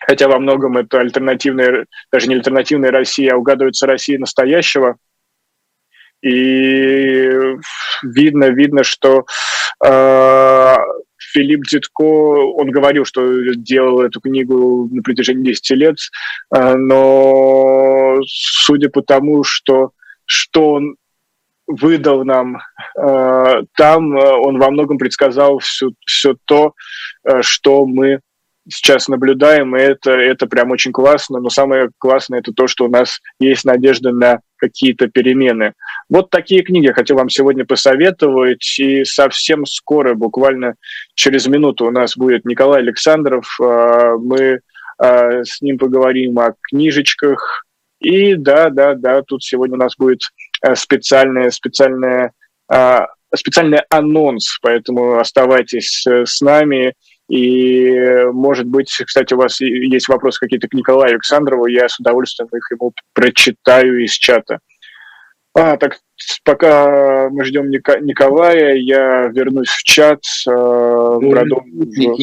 хотя во многом это альтернативная, даже не альтернативная Россия, а угадывается Россия настоящего. И видно, видно, что э, Филипп Дзитко, он говорил, что делал эту книгу на протяжении 10 лет, э, но судя по тому, что, что он выдал нам э, там, он во многом предсказал все, все то, э, что мы сейчас наблюдаем, и это, это прям очень классно. Но самое классное это то, что у нас есть надежда на какие-то перемены. Вот такие книги я хотел вам сегодня посоветовать. И совсем скоро, буквально через минуту, у нас будет Николай Александров. Мы с ним поговорим о книжечках. И да, да, да, тут сегодня у нас будет а, специальная, специальная специальный анонс, поэтому оставайтесь э, с нами. И, может быть, кстати, у вас есть вопросы какие-то к Николаю Александрову, я с удовольствием их ему прочитаю из чата. А, так, пока мы ждем Николая, я вернусь в чат, э, продолжу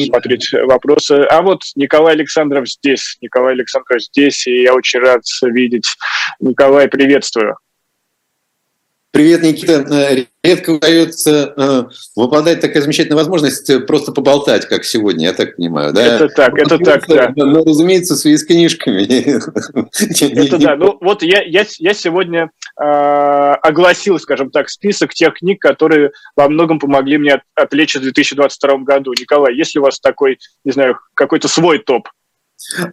смотреть вопросы. А вот Николай Александров здесь, Николай Александров здесь, и я очень рад видеть. Николай, приветствую. Привет, Никита. Э, редко удается э, выпадать такая замечательная возможность э, просто поболтать, как сегодня, я так понимаю, да? Это так, это так, да. Но, разумеется, в связи с книжками. Это да. Ну, вот я, я, я сегодня э, огласил, скажем так, список тех книг, которые во многом помогли мне от, отвлечься в 2022 году. Николай, есть ли у вас такой, не знаю, какой-то свой топ?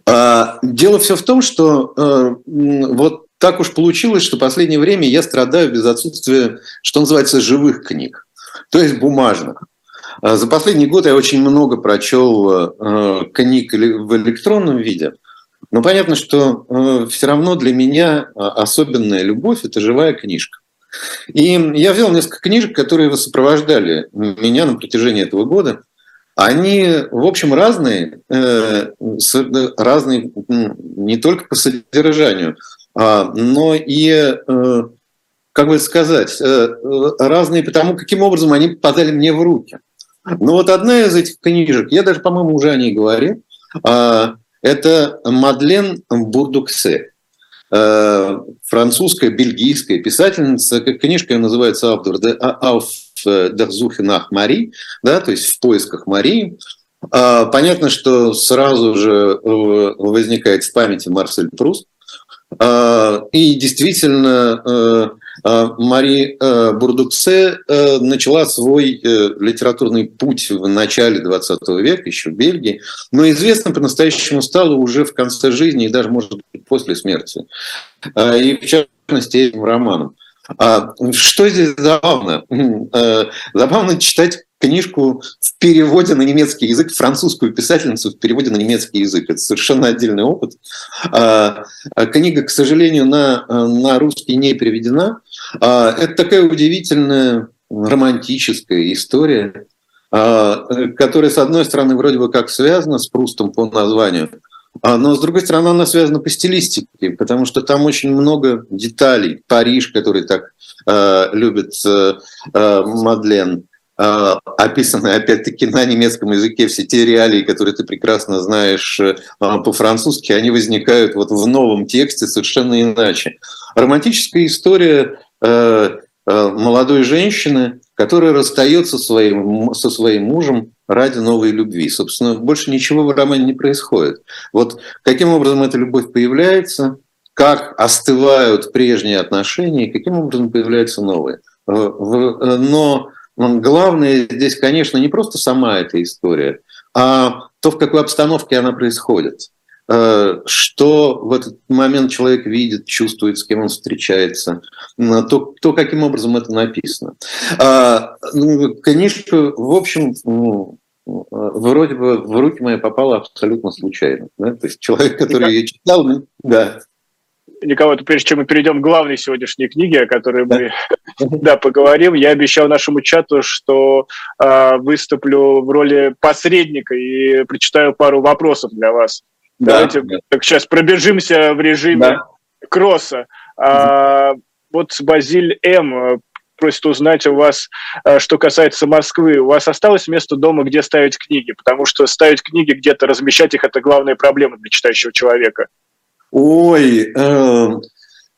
А, дело все в том, что э, вот так уж получилось, что в последнее время я страдаю без отсутствия, что называется, живых книг, то есть бумажных. А за последний год я очень много прочел э, книг в электронном виде, но понятно, что э, все равно для меня особенная любовь – это живая книжка. И я взял несколько книжек, которые сопровождали меня на протяжении этого года. Они, в общем, разные, э, разные не только по содержанию, а, но и, э, как бы сказать, э, разные потому, каким образом они попадали мне в руки. Ну вот одна из этих книжек, я даже, по-моему, уже о ней говорил, а, это Мадлен Бурдуксе, э, французская, бельгийская писательница. Книжка называется «Auf der Suche nach Marie», да, то есть «В поисках Марии». А, понятно, что сразу же возникает в памяти Марсель Пруст, а, и действительно, э, а, Мари э, Бурдуксе э, начала свой литературный путь в начале 20 века, еще в Бельгии, но известно по-настоящему стало уже в конце жизни и даже, может быть, после смерти. А, и в частности, этим романом. Что здесь забавно? Забавно читать книжку в переводе на немецкий язык, французскую писательницу в переводе на немецкий язык. Это совершенно отдельный опыт. А, а книга, к сожалению, на, на русский не переведена. А, это такая удивительная романтическая история, которая, с одной стороны, вроде бы как связана с Прустом по названию, но, с другой стороны, она связана по стилистике, потому что там очень много деталей. Париж, который так э, любит э, Мадлен, Э, описаны, опять-таки, на немецком языке все те реалии, которые ты прекрасно знаешь э, по-французски, они возникают вот в новом тексте совершенно иначе. Романтическая история э, молодой женщины, которая расстается со своим, со своим мужем ради новой любви. Собственно, больше ничего в романе не происходит. Вот каким образом эта любовь появляется, как остывают прежние отношения, каким образом появляются новые. Но главное здесь, конечно, не просто сама эта история, а то, в какой обстановке она происходит. э, что в этот момент человек видит, чувствует, с кем он встречается, то, то каким образом это написано. А, ну, книжка, в общем, ну, вроде бы в руки мои попала абсолютно случайно. Да? То есть человек, который ее читал, ну, да. Никого, прежде чем мы перейдем к главной сегодняшней книге, о которой мы да, поговорим, я обещал нашему чату, что э, выступлю в роли посредника и прочитаю пару вопросов для вас. Да, Давайте да. Так, сейчас пробежимся в режиме да. кросса. А, вот Базиль М просит узнать у вас, э, что касается Москвы. У вас осталось место дома, где ставить книги? Потому что ставить книги где-то, размещать их – это главная проблема для читающего человека. Ой, э,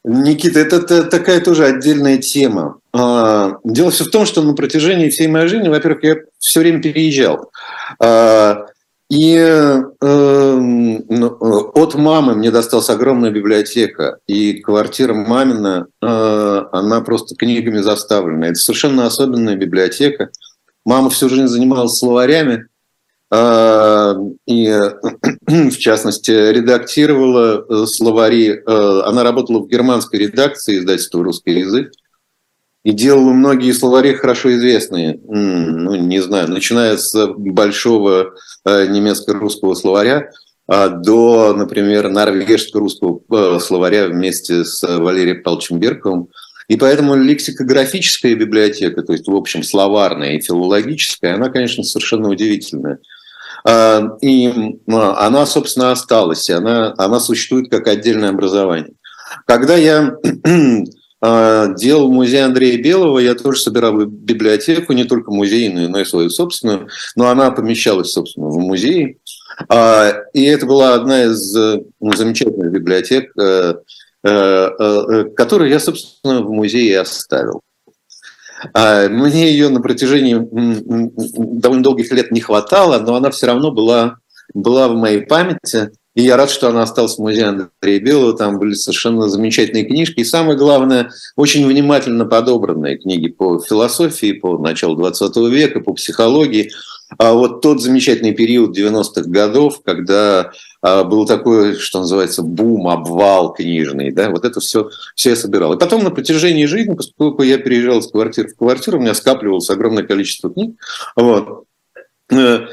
Никита, это, это такая тоже отдельная тема. Э, дело все в том, что на протяжении всей моей жизни, во-первых, я все время переезжал. Э, и э, от мамы мне досталась огромная библиотека, и квартира мамина, э, она просто книгами заставлена. Это совершенно особенная библиотека. Мама всю жизнь занималась словарями, и, [CLEARS THROAT] в частности, редактировала э, словари. Э, она работала в германской редакции издательства «Русский язык», и делала многие словари хорошо известные, ну, не знаю, начиная с большого э, немецко-русского словаря а, до, например, норвежско-русского э, словаря вместе с Валерием Павловичем Берковым. И поэтому лексикографическая библиотека, то есть, в общем, словарная и филологическая, она, конечно, совершенно удивительная. А, и она, собственно, осталась, и она, она существует как отдельное образование. Когда я [CLEARS THROAT] а, делал музей Андрея Белого, я тоже собирал библиотеку, не только музейную, но и свою собственную, но она помещалась, собственно, в музее. А, и это была одна из ну, замечательных библиотек, э, э, э, которую я, собственно, в музее оставил. А, мне ее на протяжении довольно долгих лет не хватало, но она все равно была, была в моей памяти. И я рад, что она осталась в музее Андрея Белого. Там были совершенно замечательные книжки. И самое главное, очень внимательно подобранные книги по философии, по началу 20 века, по психологии. А вот тот замечательный период 90-х годов, когда а, был такой, что называется, бум, обвал книжный, да, вот это все, все я собирал. И потом на протяжении жизни, поскольку я переезжал из квартиры в квартиру, у меня скапливалось огромное количество книг, вот, э,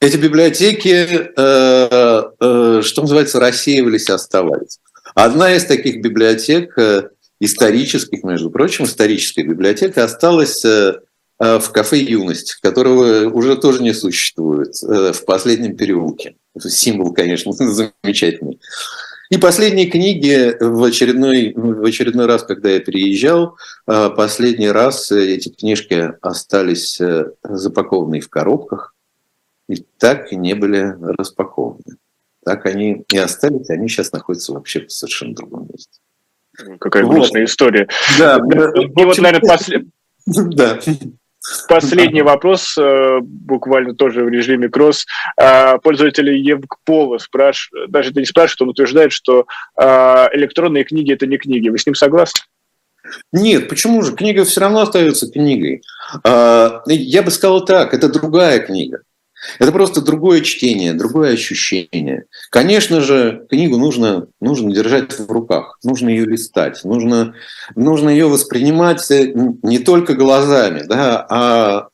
эти библиотеки, э, э, что называется, рассеивались и оставались. Одна из таких библиотек, исторических, между прочим, историческая библиотека, осталась в кафе «Юность», которого уже тоже не существует в последнем переулке. Символ, конечно, [LAUGHS] замечательный. И последние книги в очередной, в очередной раз, когда я переезжал, последний раз эти книжки остались запакованные в коробках и так и не были распакованы. Так они и остались, они сейчас находятся вообще в совершенно другом месте. Какая вот. грустная история. Да. И вот, наверное, послед... [LAUGHS] да. Последний вопрос, э, буквально тоже в режиме кросс. Э, пользователь Евгпола спрашивает, даже это не спрашивает, он утверждает, что э, электронные книги – это не книги. Вы с ним согласны? Нет, почему же? Книга все равно остается книгой. Я бы сказал так, это другая книга. Это просто другое чтение, другое ощущение. Конечно же, книгу нужно, нужно держать в руках, нужно ее листать, нужно, нужно ее воспринимать не только глазами, да, а,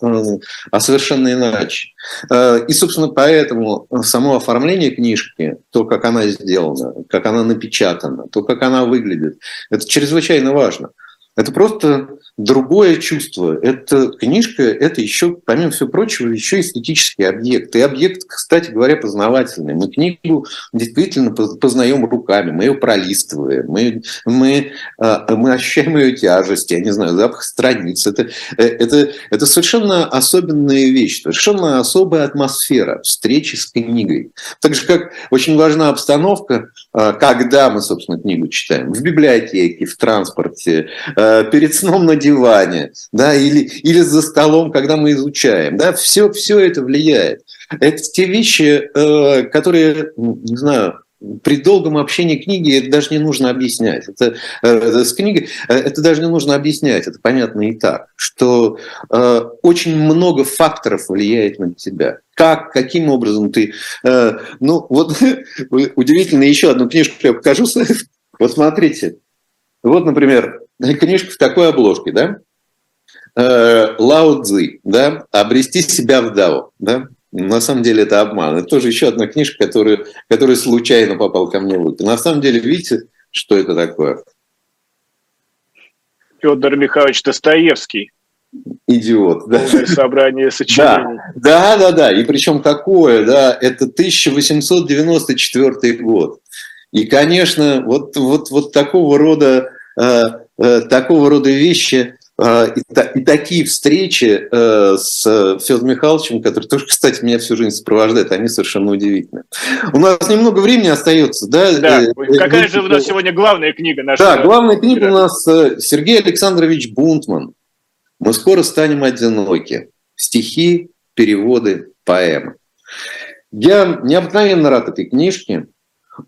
а совершенно иначе. Э, и, собственно, поэтому само оформление книжки, то, как она сделана, как она напечатана, то, как она выглядит, это чрезвычайно важно. Это просто другое чувство. Эта книжка – это еще, помимо всего прочего, еще эстетический объект. И объект, кстати говоря, познавательный. Мы книгу действительно познаем руками, мы ее пролистываем, мы, мы, а, мы ощущаем ее тяжесть, я не знаю, запах страниц. Это, э, это, это совершенно особенная вещь, совершенно особая атмосфера встречи с книгой. Так же, как очень важна обстановка, а, когда мы, собственно, книгу читаем. В библиотеке, в транспорте, а, перед сном на диване, да, или, или за столом, когда мы изучаем, да, все, все это влияет. Это те вещи, э, которые, не знаю, при долгом общении книги это даже не нужно объяснять. Это, это, с книгой это даже не нужно объяснять, это понятно и так, что э, очень много факторов влияет на тебя. Как, каким образом ты... Э, ну, вот [LAUGHS] удивительно, еще одну книжку я покажу. Вот смотрите, вот, например, [LAUGHS] книжка в такой обложке, да? Э, Лао Цзи, да? «Обрести себя в Дао», да? На самом деле это обман. Это тоже еще одна книжка, которая, которая случайно попала ко мне в руки. На самом деле, видите, что это такое? Федор Михайлович Достоевский. Идиот. Да. собрание [LAUGHS] сочинений. Да, да, да, да. И причем какое, да, это 1894 год. И, конечно, вот, вот, вот такого рода, э, э, такого рода вещи а, и, и такие встречи э, с Федором Михайловичем, который тоже, кстати, меня всю жизнь сопровождает, они совершенно удивительны. У нас немного времени остается, да? Да. Э, Какая же у нас сегодня главная книга наша? Да, главная книга у нас э, Сергей Александрович Бунтман. Мы скоро станем одиноки. Стихи, переводы, поэмы. Я необыкновенно рад этой книжке.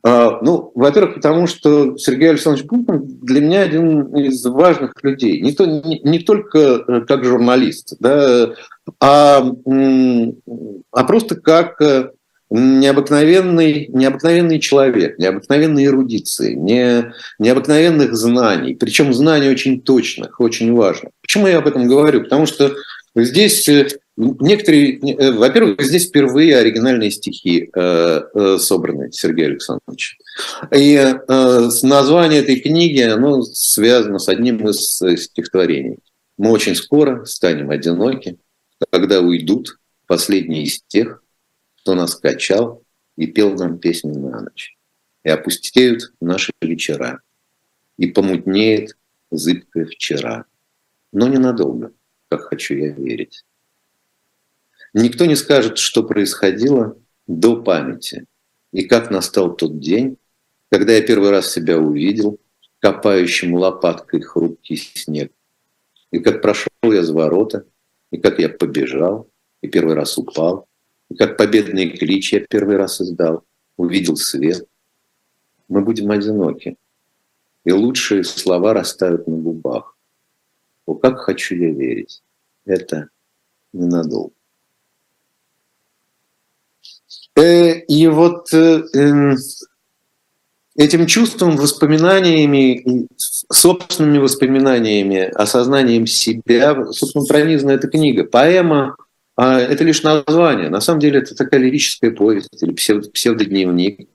А, ну, во-первых, потому что Сергей Александрович Путин для меня один из важных людей. Не, то, не, не только э, как журналист, да, а, а просто как э, необыкновенный, необыкновенный человек, необыкновенной эрудиции, не, необыкновенных знаний, причем знаний очень точных, очень важных. Почему я об этом говорю? Потому что здесь э, Некоторые, э, во-первых, здесь впервые оригинальные стихи э, э, собраны Сергей Александрович. И название этой книги оно связано с одним из стихотворений. Мы очень скоро станем одиноки, когда уйдут последние из тех, кто нас качал и пел нам песни на ночь. И опустеют наши вечера, и помутнеет зыбкое вчера. Но ненадолго, как хочу я верить. Никто не скажет, что происходило до памяти и как настал тот день, когда я первый раз себя увидел, копающим лопаткой хрупкий снег, и как прошел я за ворота, и как я побежал, и первый раз упал, и как победный клич я первый раз издал, увидел свет. Мы будем одиноки, и лучшие слова растают на губах. О, как хочу я верить, это ненадолго. Э, и вот э, эм, этим чувством, воспоминаниями, собственными воспоминаниями, осознанием себя, собственно, пронизана эта книга. Поэма а это лишь название. На самом деле это такая лирическая повесть или псевдодневник.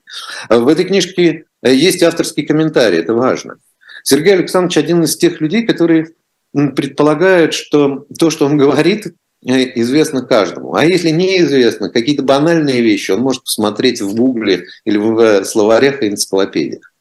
В этой книжке есть авторский комментарий, это важно. Сергей Александрович один из тех людей, которые предполагают, что то, что он говорит, Э, известно каждому. А если неизвестно, какие-то банальные вещи он может посмотреть в Гугле или в э, словарях и энциклопедиях.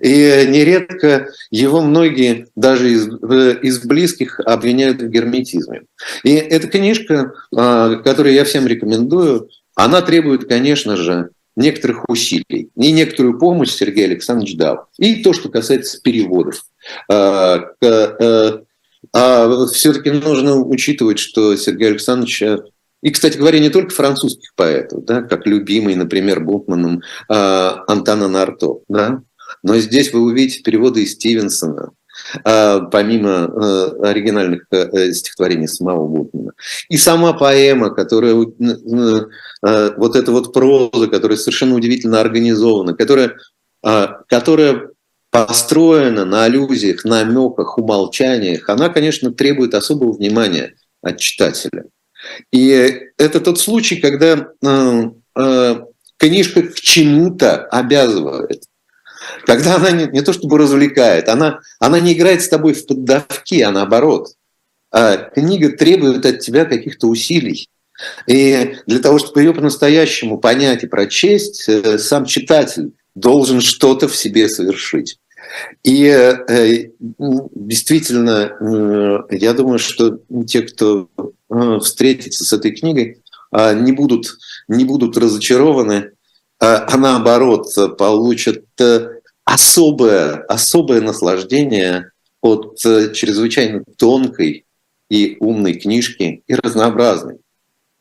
И нередко его многие даже из, из близких обвиняют в герметизме. И эта книжка, которую я всем рекомендую, она требует, конечно же, некоторых усилий. И некоторую помощь Сергей Александрович дал. И то, что касается переводов. А, э, все-таки нужно учитывать, что Сергей Александрович э, и, кстати говоря, не только французских поэтов, да, как любимый, например, Бутманом э, Антона Нарто, да, но здесь вы увидите переводы из Стивенсона, э, помимо э, оригинальных э, стихотворений самого Бутмана. И сама поэма, которая, э, э, вот эта вот проза, которая совершенно удивительно организована, которая, э, которая построена на аллюзиях, намеках, умолчаниях, она, конечно, требует особого внимания от читателя. И это тот случай, когда э, э, книжка к чему-то обязывает. Когда она не, не то чтобы развлекает, она, она не играет с тобой в поддавки, а наоборот. А книга требует от тебя каких-то усилий. И для того, чтобы ее по-настоящему понять и прочесть, э, сам читатель должен что-то в себе совершить. И э, действительно, э, я думаю, что те, кто э, встретится с этой книгой, э, не, будут, не будут разочарованы, э, а наоборот получат особое, особое наслаждение от чрезвычайно тонкой и умной книжки, и разнообразной.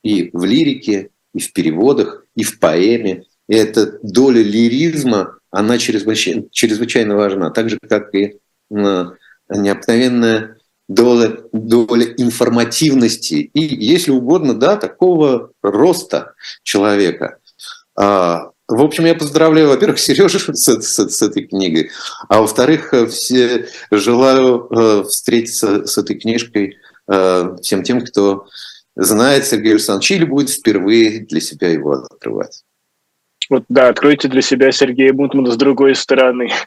И в лирике, и в переводах, и в поэме, И эта доля лиризма, она чрезвычайно, чрезвычайно важна, так же, как и необыкновенная доля, доля информативности и, если угодно, да, такого роста человека. А, в общем, я поздравляю, во-первых, Сережу [LAUGHS] с, с, с этой книгой, а во-вторых, все желаю э, встретиться с этой книжкой э, всем тем, кто знает Сергея Александровича или будет впервые для себя его открывать. Вот да, откройте для себя Сергея Бунтмана с другой стороны. [LAUGHS]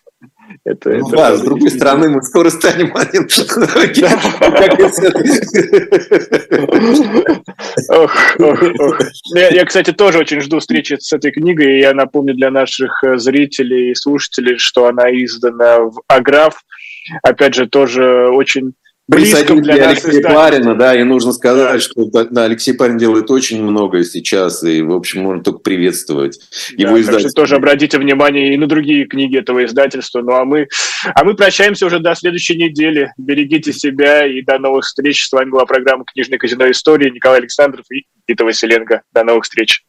Это, ну, это да, с другой стороны, мы скоро станем один. [LAUGHS] Я, кстати, тоже очень жду встречи с этой книгой. Я напомню для наших э, зрителей и слушателей, что она издана в Аграф. Опять же, тоже очень близком для, для Алексея. Парина, да, и нужно сказать, что да, Алексей Парин делает очень многое сейчас, и, в общем, можно только приветствовать да, его издательство. тоже обратите внимание и на другие книги этого издательства. Ну, а мы, а мы прощаемся уже до следующей недели. Берегите себя и до новых встреч. С вами была программа «Книжный казино истории». Николай Александров и Никита Василенко. До новых встреч.